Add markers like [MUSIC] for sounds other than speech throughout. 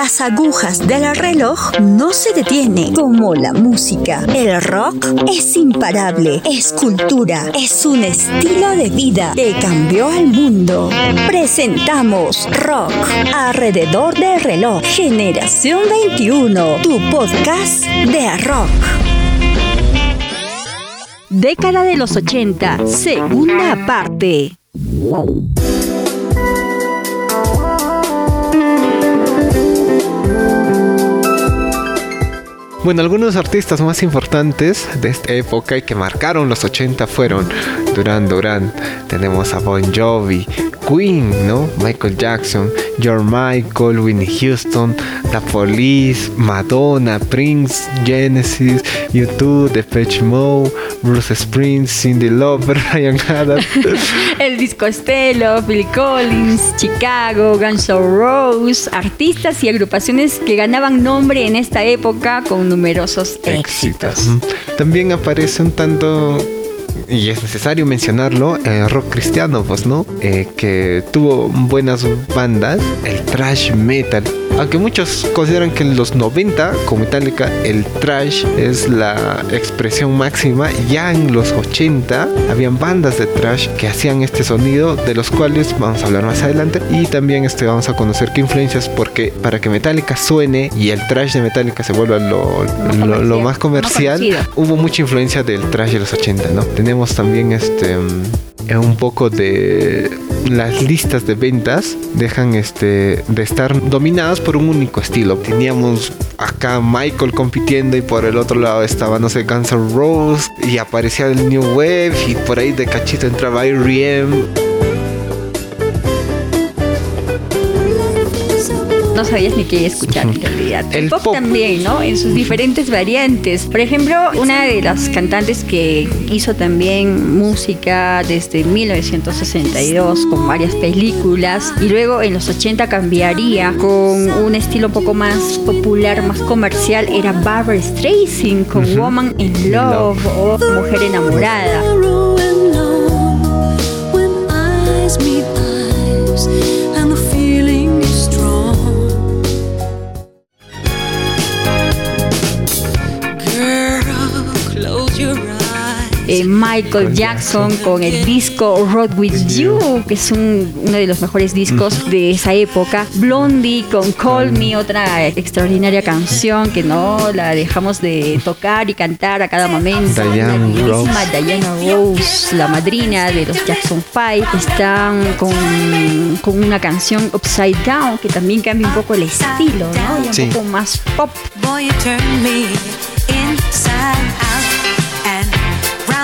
Las agujas del reloj no se detienen como la música. El rock es imparable, es cultura, es un estilo de vida que cambió al mundo. Presentamos Rock alrededor del reloj. Generación 21, tu podcast de rock. Década de los 80, segunda parte. Bueno, algunos artistas más importantes de esta época y que marcaron los 80 fueron Duran Duran, tenemos a Bon Jovi, Queen, ¿no? Michael Jackson, George Michael, Winnie Houston, The Police, Madonna, Prince, Genesis, YouTube, Depeche Mode, Bruce Springsteen, Cindy Lauper, [LAUGHS] Ryan Adams. [LAUGHS] El disco Estelo, Phil Collins, Chicago, Guns N' Roses, artistas y agrupaciones que ganaban nombre en esta época con numerosos éxitos. También aparece un tanto y es necesario mencionarlo, el eh, rock cristiano, pues, ¿no? Eh, que tuvo buenas bandas, el thrash metal aunque muchos consideran que en los 90, como Metallica, el trash es la expresión máxima, ya en los 80 habían bandas de trash que hacían este sonido, de los cuales vamos a hablar más adelante. Y también este, vamos a conocer qué influencias, porque para que Metallica suene y el trash de Metallica se vuelva lo, lo, más comercial, hubo mucha influencia del trash de los 80, ¿no? Tenemos también este un poco de las listas de ventas dejan este de estar dominadas por un único estilo. Teníamos acá Michael compitiendo y por el otro lado estaba no sé Guns N' Roses y aparecía el New Wave y por ahí de cachito entraba R.E.M no sabías ni qué escuchar en realidad. El, pop, también, ¿no? En sus diferentes variantes. Por ejemplo, una de las cantantes que hizo también música desde 1962 con varias películas y luego en los 80 cambiaría con un estilo un poco más popular, más comercial, era Barbara Streisand con Woman in Love o Mujer enamorada. Michael Jackson con el disco Road With You, que es uno de los mejores discos de esa época. Blondie con Call Me, otra extraordinaria canción que no la dejamos de tocar y cantar a cada momento. Diana Rose. Diana Rose, la madrina de los Jackson 5. Están con, con una canción Upside Down que también cambia un poco el estilo, ¿no? Y un poco más pop.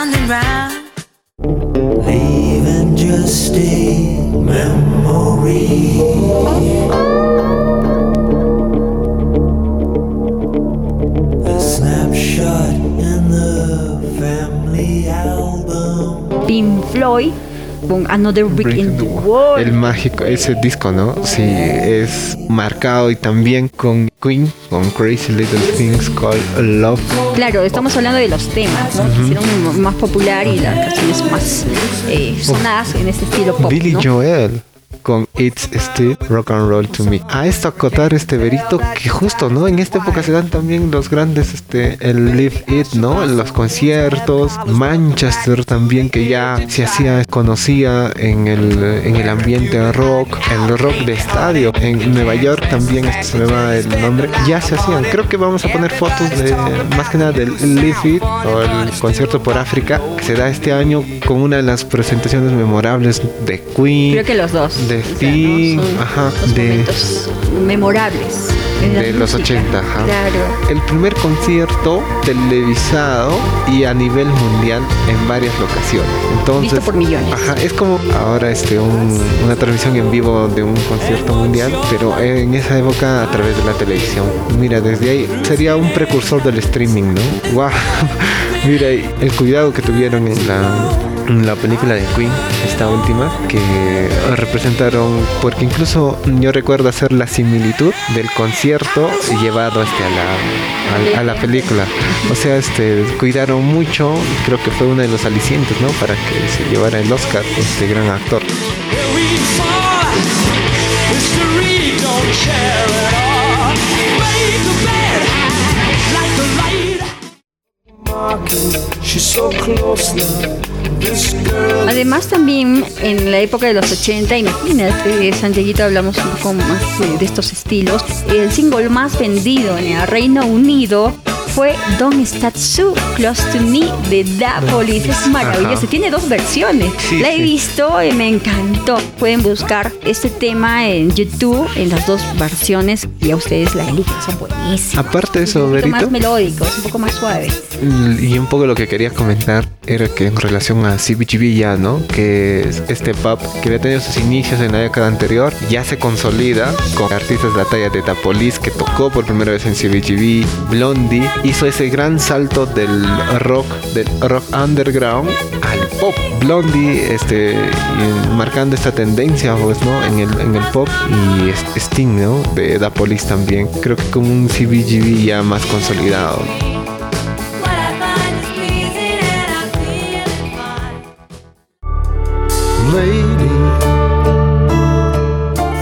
round round. Leaving just a memory. A snapshot in the family album. Pink Floyd Another Brick in the Wall. El mágico, ese disco, ¿no? Sí, es marcado y también con Queen, con Crazy Little Things Called Love. Claro, estamos hablando de los temas, ¿no? Que hicieron más popular y las canciones más eh, sonadas en este estilo pop. Billy Joel con It's Still Rock and Roll to Me. A esto acotar este verito que justo, ¿no? En esta época se dan también los grandes, este, el Live It, ¿no? Los conciertos, Manchester también que ya se hacía, conocía en el, en el ambiente rock, el rock de estadio. En Nueva York también, este, se me va el nombre, ya se hacían. Creo que vamos a poner fotos de, más que nada del Live It o el concierto por África que se da este año con una de las presentaciones memorables de Queen. Creo que los dos de ajá, de memorables. De los 80, ajá. Claro. El primer concierto televisado y a nivel mundial en varias locaciones. Entonces, Visto por millones. Ajá, es como ahora este una transmisión en vivo de un concierto mundial, pero en esa época a través de la televisión. Mira, desde ahí sería un precursor del streaming, ¿no? Wow. [LAUGHS] Mira, el cuidado que tuvieron en la la película de Queen, esta última, que representaron, porque incluso yo recuerdo hacer la similitud del concierto llevado este, a, la, a, la película. O sea, este, cuidaron mucho, creo que fue uno de los alicientes, ¿no? Para que se llevara el Oscar este gran actor. Además también en la época de los 80, imagínate, Santiaguito hablamos un poco más de estos estilos, el single más vendido en el Reino Unido fue Don't Start So Close to Me de Da Police. Es maravilloso. Tiene dos versiones. la he visto y me encantó. Pueden buscar este tema en YouTube en las dos versiones y a ustedes la eligen. Son buenísimas. Aparte de eso, Un poco más melódicos, un poco más suaves. Y un poco lo que quería comentar era que en relación a CBGB ya, ¿no? Que este pop que había tenido sus inicios en la década anterior ya se consolida con artistas de la talla de Da Police que tocó por primera vez en CBGB, Blondie hizo ese gran salto del rock, del rock underground al pop. Blondie, este, marcando esta tendencia, pues, ¿no? En el, en el pop y Sting, ¿no? De Da Police también. Creo que como un CBGB ya más consolidado.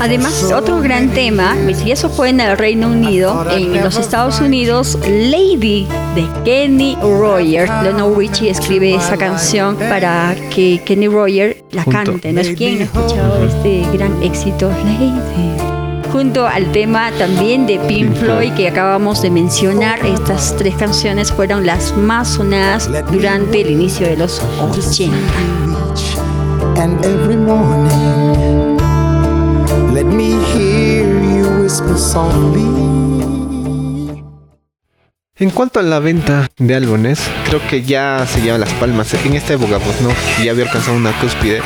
Además, otro gran tema, y eso fue en el Reino Unido, en los Estados Unidos, Lady de Kenny Roger. Lionel Richie escribe esa canción para que Kenny Roger la cante. ¿No es quien ha escuchado este gran éxito, Lady? junto al tema también de Pink Floyd que acabamos de mencionar. Estas tres canciones fueron las más sonadas durante el inicio de los 80. En cuanto a la venta de álbumes, creo que ya se llevan las palmas. En esta época, pues no, ya había alcanzado una cúspide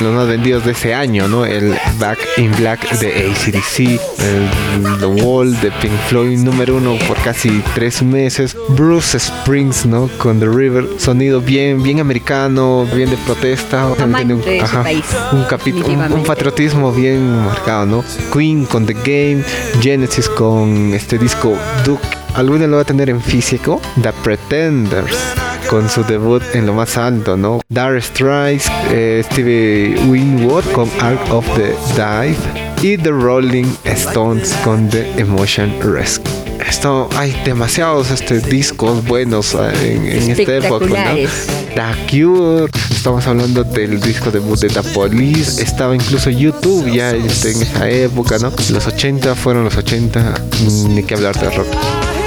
los más vendidos de ese año, ¿no? El Back in Black de ACDC, el The Wall de Pink Floyd número uno por casi tres meses, Bruce Springs, ¿no? Con The River, sonido bien, bien americano, bien de protesta, un, un, capítulo, un, patriotismo bien marcado, ¿no? Queen con The Game, Genesis con este disco Duke. Alguno lo va a tener en físico, The Pretenders con su debut en lo más alto, ¿no? Dark Strikes, eh, Stevie Winwood con Ark of the Dive y The Rolling Stones con The Emotion Rescue. Esto, hay demasiados este, discos buenos eh, en, esta época, ¿no? The Cure, estamos hablando del disco debut de The Police, estaba incluso YouTube ya este, en esa época, ¿no? Los 80 fueron los 80, ni que hablar de rock.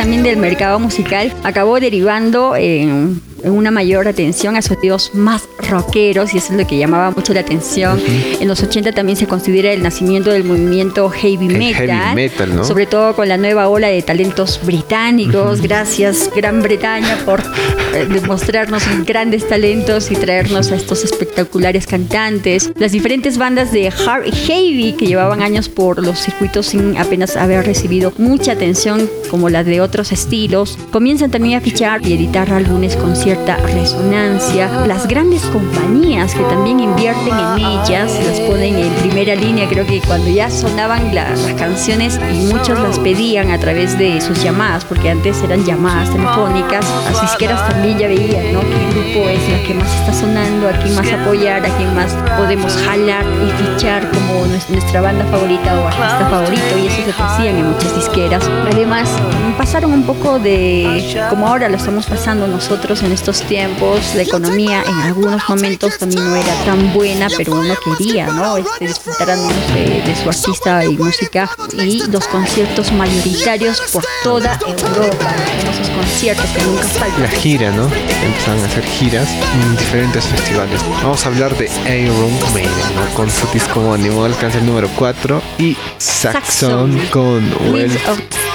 También del mercado musical acabó derivando en una mayor atención a sonidos más rockeros y eso es lo que llamaba mucho la atención. En los 80 también se considera el nacimiento del movimiento heavy metal, sobre todo con la nueva ola de talentos británicos. Gracias Gran Bretaña por eh, demostrarnos grandes talentos y traernos a estos espectaculares cantantes. Las diferentes bandas de hard heavy que llevaban años por los circuitos sin apenas haber recibido mucha atención como las de otros estilos, comienzan también a fichar y editar álbumes con cierta resonancia. Las grandes compañías que también invierten en ellas, las ponen en primera línea, creo que cuando ya sonaban las canciones y muchos las pedían a través de sus llamadas, porque antes eran llamadas telefónicas, las disqueras también ya veían, ¿no? ¿Qué grupo es la que más está sonando? ¿A quién más apoyar? ¿A quién más podemos jalar y fichar como nuestra banda favorita o artista favorito? Y eso se hacían en muchas disqueras. Además, pasaron un poco de, como ahora lo estamos pasando nosotros en estos tiempos la economía en algunos momentos también no era tan buena, pero uno quería, ¿no? Este, disfrutar de, su artista y música y los conciertos mayoritarios por toda Europa, esos conciertos que nunca faltan. La gira, ¿no? Empezaron a hacer giras en diferentes festivales. Vamos a hablar de Iron Maiden, ¿no? Con su disco homónimo, alcanza el número 4 y Saxon, con Well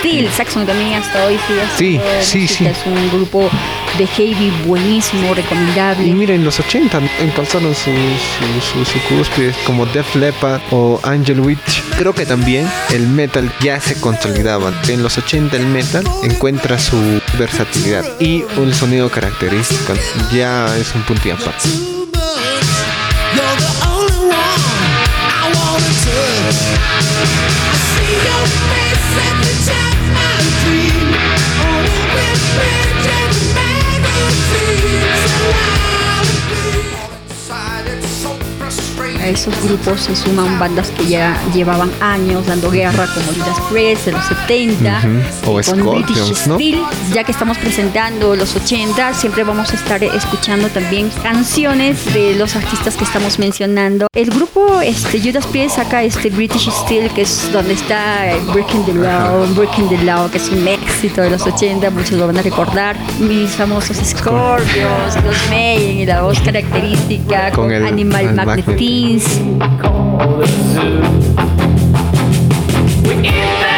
of Steel. Saxon también hasta hoy sí, sí, sí. Es un grupo de heavy buenísimo, recomendable. Y miren, los 80 encontraron su, su, su, cúspide como Def Leppard o Angel Witch. Creo que también el metal ya se consolidaba. En los 80 el metal encuentra su versatilidad y un sonido característico. Ya es un punto y aparte. A esos grupos se suman bandas que ya llevaban años dando guerra, como Judas Priest de los 70, o con British Steel. Ya que estamos presentando los 80, siempre vamos a estar escuchando también canciones de los artistas que estamos mencionando. El grupo este, Judas Priest saca este British Steel, que es donde está Breaking the Law, Breaking the Law, que es un éxito de los 80, muchos lo van a recordar. Mis famosos Scorpions, los Mayen y la voz característica con, el, Animal place we call the zoo. We eat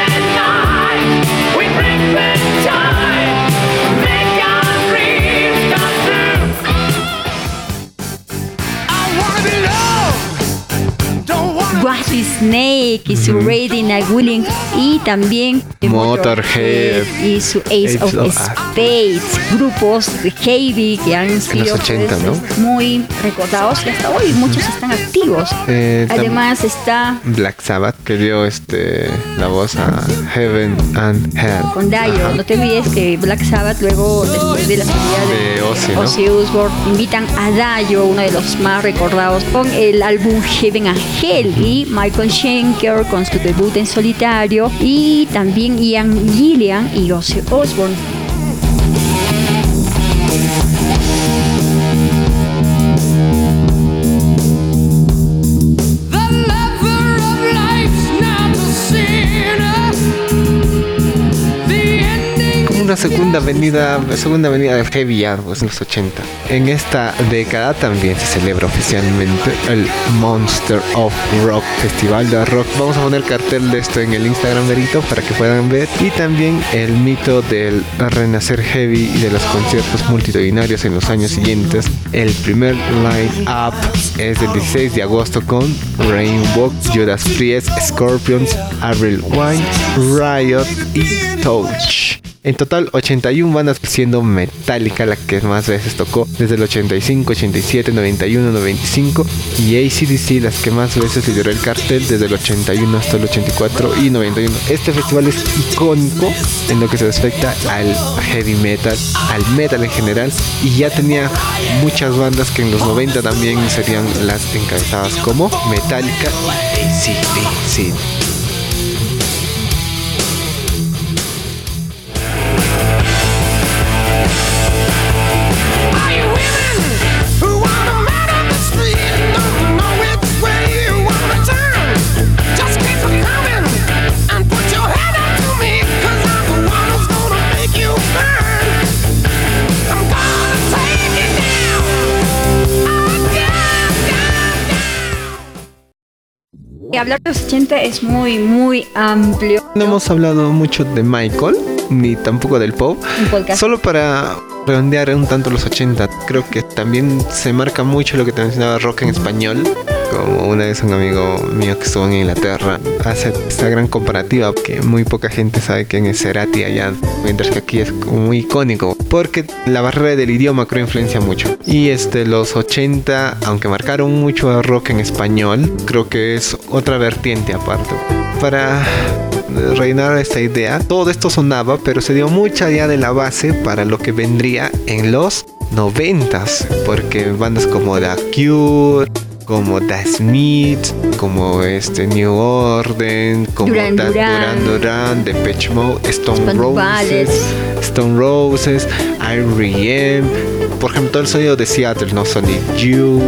Washy Snake y su Raiding a Willing y también Motorhead. Y su Ace, of, Spades, grupos de heavy que han sido 80, pues, muy recordados y hasta hoy muchos están activos. Eh, Además está Black Sabbath que dio este la voz a Heaven and Hell. Con Dio, no te olvides que Black Sabbath luego después de la salida de, de Ozzy, Osbourne invitan a Dio, uno de los más recordados, con el álbum Heaven and Hell. Y Michael Schenker con su debut en solitario y también Ian Gillian y Ozzy Osbourne. Una segunda avenida, segunda avenida de Heavy pues, en los 80. En esta década también se celebra oficialmente el Monster of Rock Festival de Rock. Vamos a poner cartel de esto en el Instagram verito para que puedan ver. Y también el mito del renacer heavy y de los conciertos multitudinarios en los años siguientes. El primer line-up es del 16 de agosto con Rainbow, Judas Priest, Scorpions, Avril Wine, Riot y Touch. En total, 81 bandas siendo Metallica la que más veces tocó desde el 85, 87, 91, 95 y ACDC las que más veces lideró el cartel desde el 81 hasta el 84 y 91. Este festival es icónico en lo que se respecta al heavy metal, al metal en general y ya tenía muchas bandas que en los 90 también serían las encabezadas como Metallica y ACDC. Hablar de los 80 es muy, muy amplio. No hemos hablado mucho de Michael, ni tampoco del pop. Solo para redondear un tanto los 80, creo que también se marca mucho lo que te mencionaba rock en español como una vez un amigo mío que estuvo en Inglaterra hace esta gran comparativa que muy poca gente sabe quién es Cerati allá, mientras que aquí es muy icónico, porque la barrera del idioma creo influencia mucho. Y este, los 80, aunque marcaron mucho rock en español, creo que es otra vertiente aparte. Para reinar esta idea, todo esto sonaba, pero se dio mucha idea de la base para lo que vendría en los noventas, porque bandas como The Cure, como The Smith, como este New Order, como Duran Duran, Duran, Depeche Mode, Stone Roses, Stone Roses, R.E.M. Por ejemplo, todo el sonido de Seattle, no Sonic You,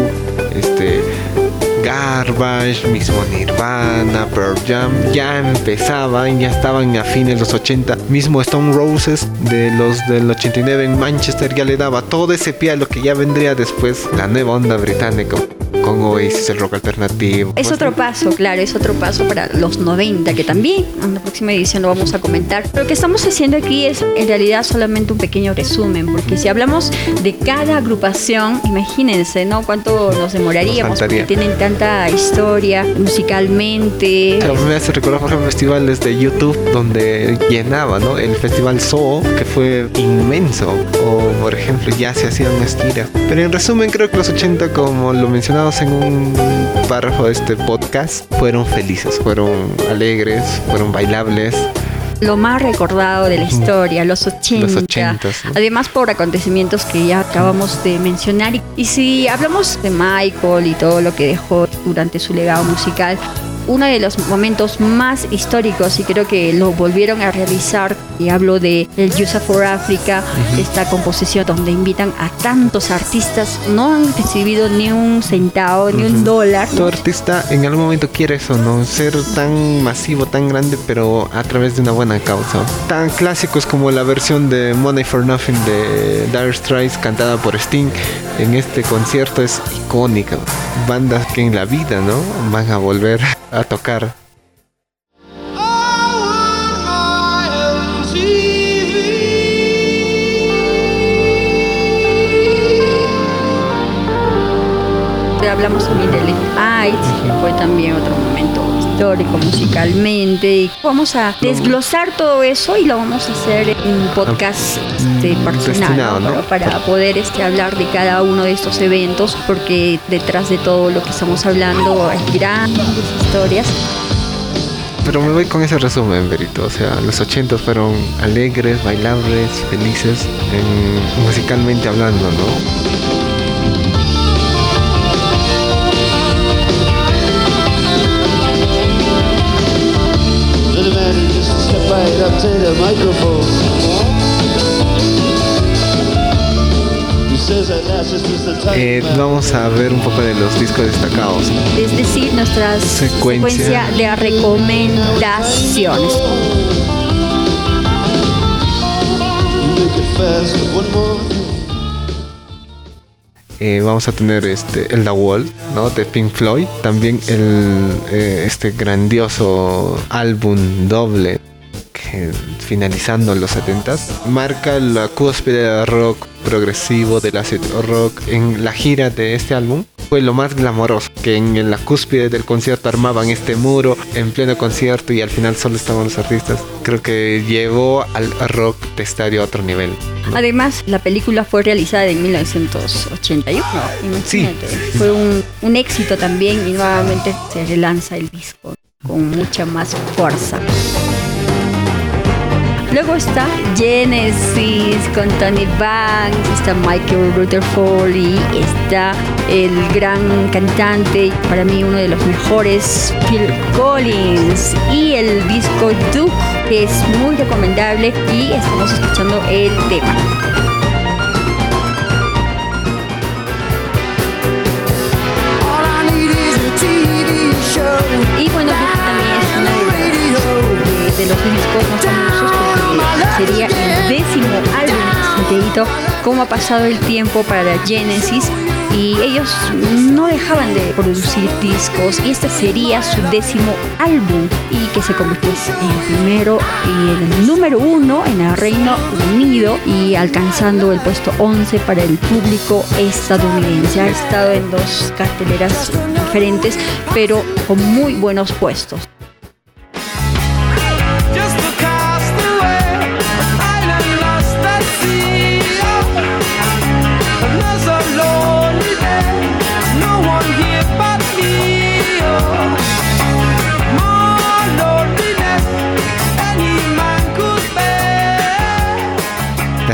este Garbage, mismo Nirvana, Pearl Jam, ya empezaban, ya estaban a fines de los 80. Mismo Stone Roses de los del 89 en Manchester ya le daba todo ese pie a lo que ya vendría después la nueva onda británica con Oasis, el rock alternativo. Es otro paso, claro, es otro paso para los 90, que también en la próxima edición lo vamos a comentar. Lo que estamos haciendo aquí es en realidad solamente un pequeño resumen, porque si hablamos de cada agrupación, imagínense, ¿no? Cuánto nos demoraríamos, porque tienen tanta historia musicalmente. me hace recordar, por ejemplo, festivales de YouTube donde llenaba, ¿no? El festival Zoo, que fue inmenso, o por ejemplo, ya se hacían unas tiras. Pero en resumen, creo que los 80, como lo en un párrafo de este podcast fueron felices, fueron alegres, fueron bailables, lo más recordado de la historia, los 80. Los 80 Además por acontecimientos que ya acabamos de mencionar. Y si hablamos de Michael y todo lo que dejó durante su legado musical, uno de los momentos más históricos y creo que lo volvieron a realizar y hablo de el USA for Africa, esta composición donde invitan a tantos artistas, no han recibido ni un centavo, ni un dólar. Todo artista en algún momento quiere eso, ¿no? Ser tan masivo, tan grande, pero a través de una buena causa. Tan clásicos como la versión de Money for Nothing de Dire Straits cantada por Sting en este concierto es icónica. Bandas que en la vida, ¿no? Van a volver a tocar. Hablamos de Light, que fue también otro histórico musicalmente. Vamos a desglosar todo eso y lo vamos a hacer en un podcast este, mm, personal para poder este, hablar de cada uno de estos eventos, porque detrás de todo lo que estamos hablando hay grandes historias pero me voy con ese resumen, Berito. O sea, los 80 fueron alegres, bailables, felices, musicalmente hablando, ¿no? Eh, vamos a ver un poco de los discos destacados. Es decir, nuestra secuencia, de recomendaciones. Eh, vamos a tener este el The Wall, ¿no? De Pink Floyd, también el eh, este grandioso álbum doble finalizando los 70s, marca la cúspide del rock progresivo, del acid rock en la gira de este álbum. Fue lo más glamoroso, que en la cúspide del concierto armaban este muro en pleno concierto y al final solo estaban los artistas. Creo que llevó al rock de estadio a otro nivel. Además, la película fue realizada en 1981. Sí. Fue un, un éxito también y nuevamente se relanza el disco con mucha más fuerza. Luego está Genesis con Tony Banks, está Michael Rutherford y está el gran cantante, para mí uno de los mejores, Phil Collins. Y el disco Duke, que es muy recomendable y estamos escuchando el tema. Y bueno, también es uno de los discos más sería el décimo álbum cómo ha pasado el tiempo para Genesis. Y ellos no dejaban de producir discos. Y este sería su décimo álbum. Y que se convirtió en el primero y el número uno en el Reino Unido. Y alcanzando el puesto 11 para el público estadounidense. Ha estado en dos carteleras diferentes pero con muy buenos puestos.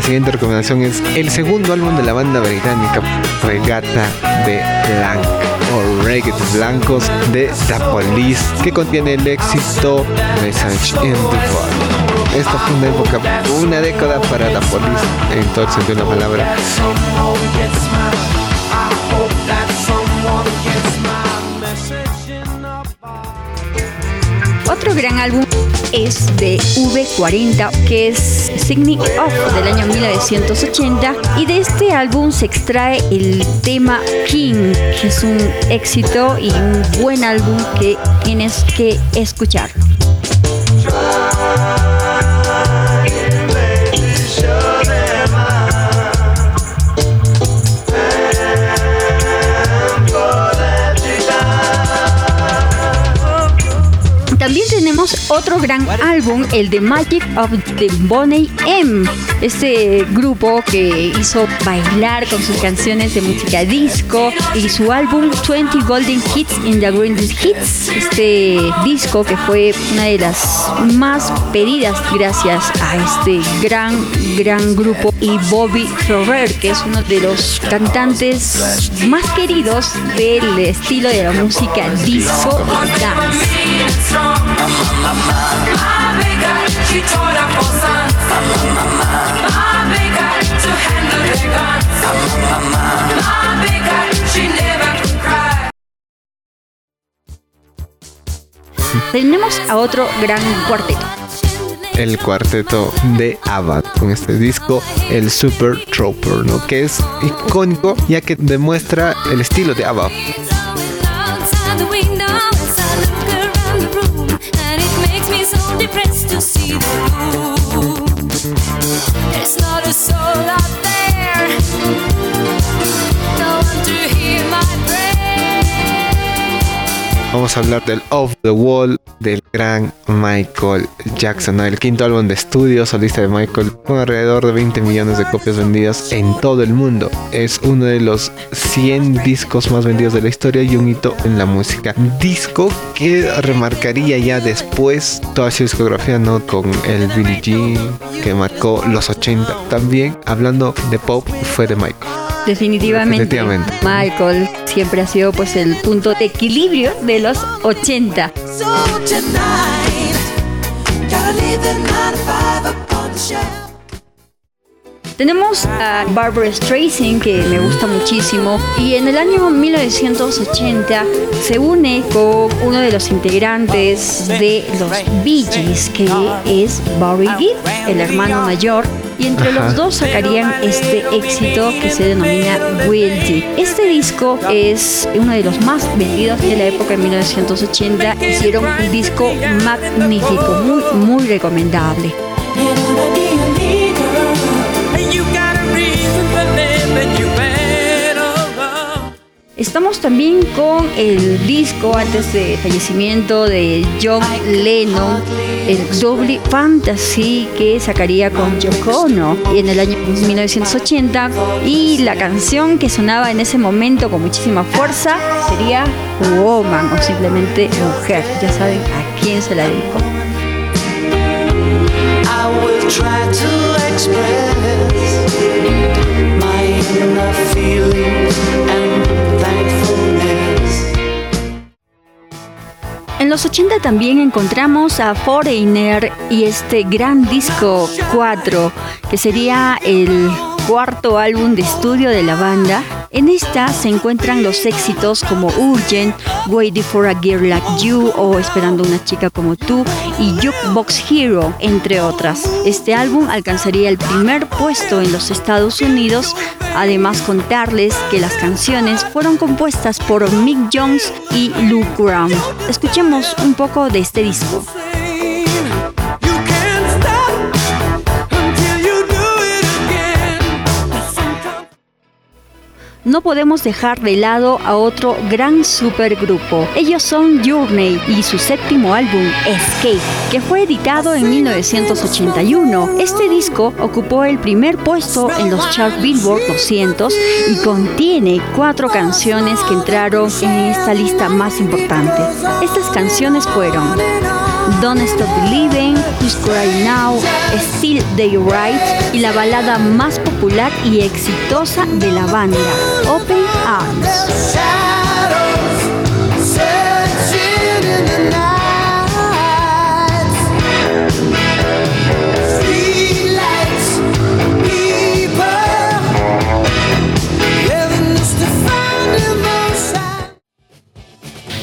Siguiente recomendación es el segundo álbum de la banda británica Regata de Blanc o Reggae Blancos de The Police que contiene el éxito Message in the Fall. Esta fue una época, una década para The Police en todo el sentido de la palabra. De V40, que es Signing Off del año 1980. Y de este álbum se extrae el tema King, que es un éxito y un buen álbum que tienes que escucharlo. Tenemos otro gran álbum, el The Magic of the Bonnie M. Este grupo que hizo bailar con sus canciones de música disco y su álbum 20 Golden Hits in the Greatest Hits. Este disco que fue una de las más pedidas gracias a este gran, gran grupo y Bobby Ferrer, que es uno de los cantantes más queridos del estilo de la música disco y dance. Tenemos a otro gran cuarteto. El cuarteto de ABBA con este disco, el Super Trooper, ¿no? Que es icónico ya que demuestra el estilo de ABBA. Vamos a hablar del Off the Wall del gran Michael Jackson, el quinto álbum de estudio solista de Michael, con alrededor de 20 millones de copias vendidas en todo el mundo. Es uno de los 100 discos más vendidos de la historia y un hito en la música. Disco que remarcaría ya después toda su discografía, ¿no? Con el Billie Jean, que marcó los 80. También, hablando de pop, fue de Michael. Definitivamente, Michael siempre ha sido pues el punto de equilibrio de los 80. Tenemos a Barbara Streisand que me gusta muchísimo y en el año 1980 se une con uno de los integrantes de los Bee Gees que es Barry Gibb, el hermano mayor y entre los dos sacarían este éxito que se denomina Guilty. Este disco es uno de los más vendidos de la época de 1980. Hicieron un disco magnífico, muy, muy recomendable. Estamos también con el disco antes de fallecimiento de John Lennon, el Double Fantasy que sacaría con Yoko Ono en el año 1980 y la canción que sonaba en ese momento con muchísima fuerza sería Woman o simplemente Mujer. Ya saben a quién se la dedico. En los 80 también encontramos a Foreigner y este gran disco 4, que sería el cuarto álbum de estudio de la banda. En esta se encuentran los éxitos como Urgent, Waiting for a Girl Like You o Esperando una chica como tú y Jukebox Hero, entre otras. Este álbum alcanzaría el primer puesto en los Estados Unidos. Además contarles que las canciones fueron compuestas por Mick Jones y Luke Graham. Escuchemos un poco de este disco. No podemos dejar de lado a otro gran supergrupo. Ellos son Journey y su séptimo álbum, Escape, que fue editado en 1981. Este disco ocupó el primer puesto en los charts Billboard 200 y contiene cuatro canciones que entraron en esta lista más importante. Estas canciones fueron Don't Stop Believing, Who's Crying Now, Still Day Right y la balada más popular y exitosa de la banda, Open Arms.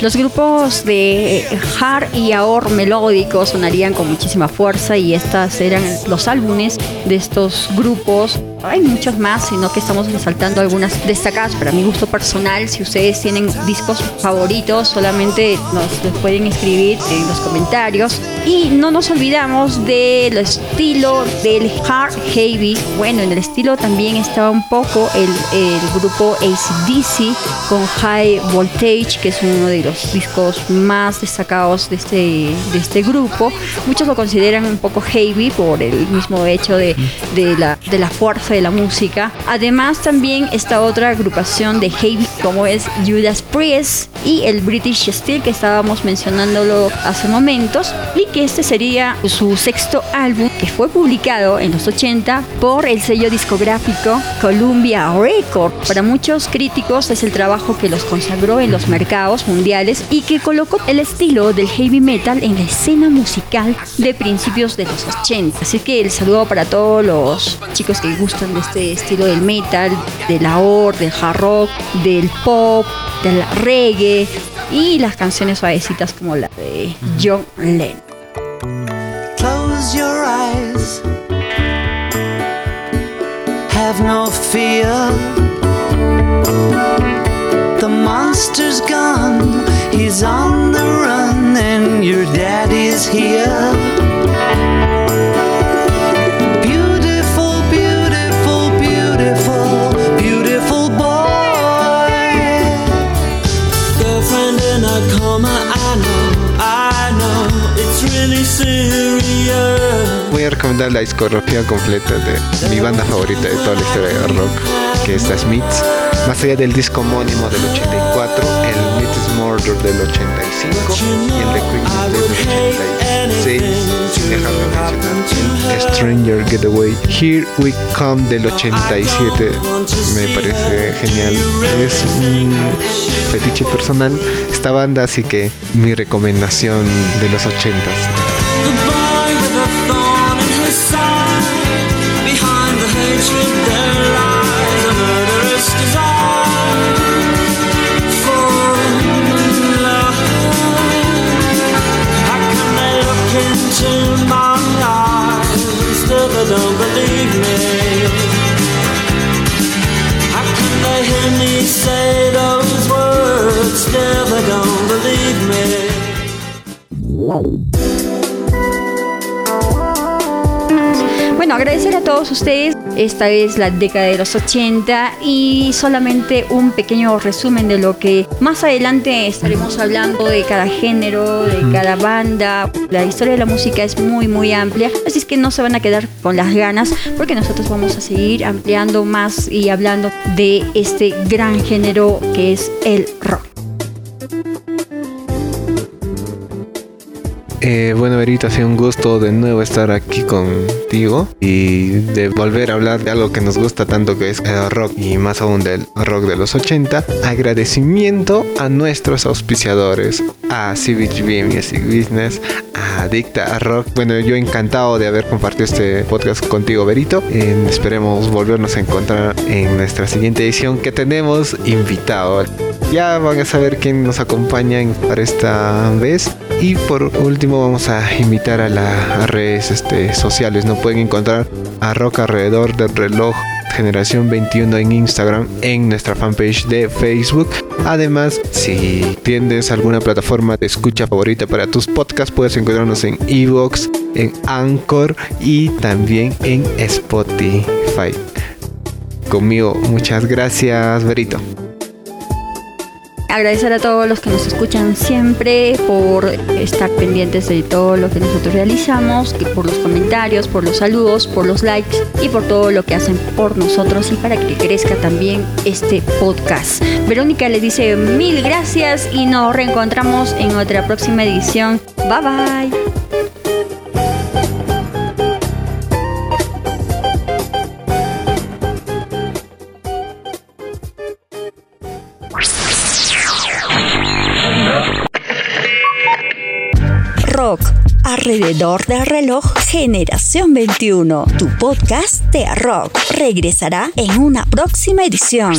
Los grupos de hard y ahor melódico sonarían con muchísima fuerza y estas eran los álbumes de estos grupos hay muchos más, sino que estamos resaltando algunas destacadas para mi gusto personal. Si ustedes tienen discos favoritos, solamente nos los pueden escribir en los comentarios. Y no nos olvidamos del estilo del hard heavy. Bueno, en el estilo también estaba un poco el, el grupo ACDC con High Voltage, que es uno de los discos más destacados de este, de este grupo. Muchos lo consideran un poco heavy por el mismo hecho de, de, la, de la fuerza de la música. Además, también está otra agrupación de heavy como es Judas Priest y el British Steel que estábamos mencionándolo hace momentos y que este sería su sexto álbum que fue publicado en los 80 por el sello discográfico Columbia Records. Para muchos críticos es el trabajo que los consagró en los mercados mundiales y que colocó el estilo del heavy metal en la escena musical de principios de los 80. Así que el saludo para todos los chicos que gustan de este estilo del metal, de la or, del hard rock, del pop, del reggae y las canciones suavecitas como la de John Lennon. Close your eyes. Have no fear. The monster's gone. He's on the run and your daddy's here. Recomendar la discografía completa de mi banda favorita de toda la historia de rock, que es The Smiths. Más allá del disco homónimo del 84, el Meet Murder del 85 y el de Queen del 86, sin dejar de mencionar el Stranger Getaway. Here We Come del 87, me parece genial. Es un fetiche personal esta banda, así que mi recomendación de los 80s. Bueno, agradecer a todos ustedes. Esta es la década de los 80 y solamente un pequeño resumen de lo que más adelante estaremos hablando de cada género, de cada banda. La historia de la música es muy, muy amplia, así es que no se van a quedar con las ganas porque nosotros vamos a seguir ampliando más y hablando de este gran género que es el rock. Eh, bueno, Verito, ha sido un gusto de nuevo estar aquí contigo y de volver a hablar de algo que nos gusta tanto que es el rock y más aún del rock de los 80. Agradecimiento a nuestros auspiciadores, a CBGB Music Business, a Dicta Rock. Bueno, yo encantado de haber compartido este podcast contigo, Verito. esperemos volvernos a encontrar en nuestra siguiente edición que tenemos invitado. Ya van a saber quién nos acompaña para esta vez. Y por último vamos a invitar a las redes este, sociales. No pueden encontrar a Rock alrededor del reloj Generación 21 en Instagram, en nuestra fanpage de Facebook. Además, si tienes alguna plataforma de escucha favorita para tus podcasts, puedes encontrarnos en Evox, en Anchor y también en Spotify. Conmigo, muchas gracias, Berito agradecer a todos los que nos escuchan siempre por estar pendientes de todo lo que nosotros realizamos, por los comentarios, por los saludos, por los likes y por todo lo que hacen por nosotros y para que crezca también este podcast. Verónica le dice mil gracias y nos reencontramos en otra próxima edición. Bye bye. Alrededor del reloj Generación 21. Tu podcast de rock regresará en una próxima edición.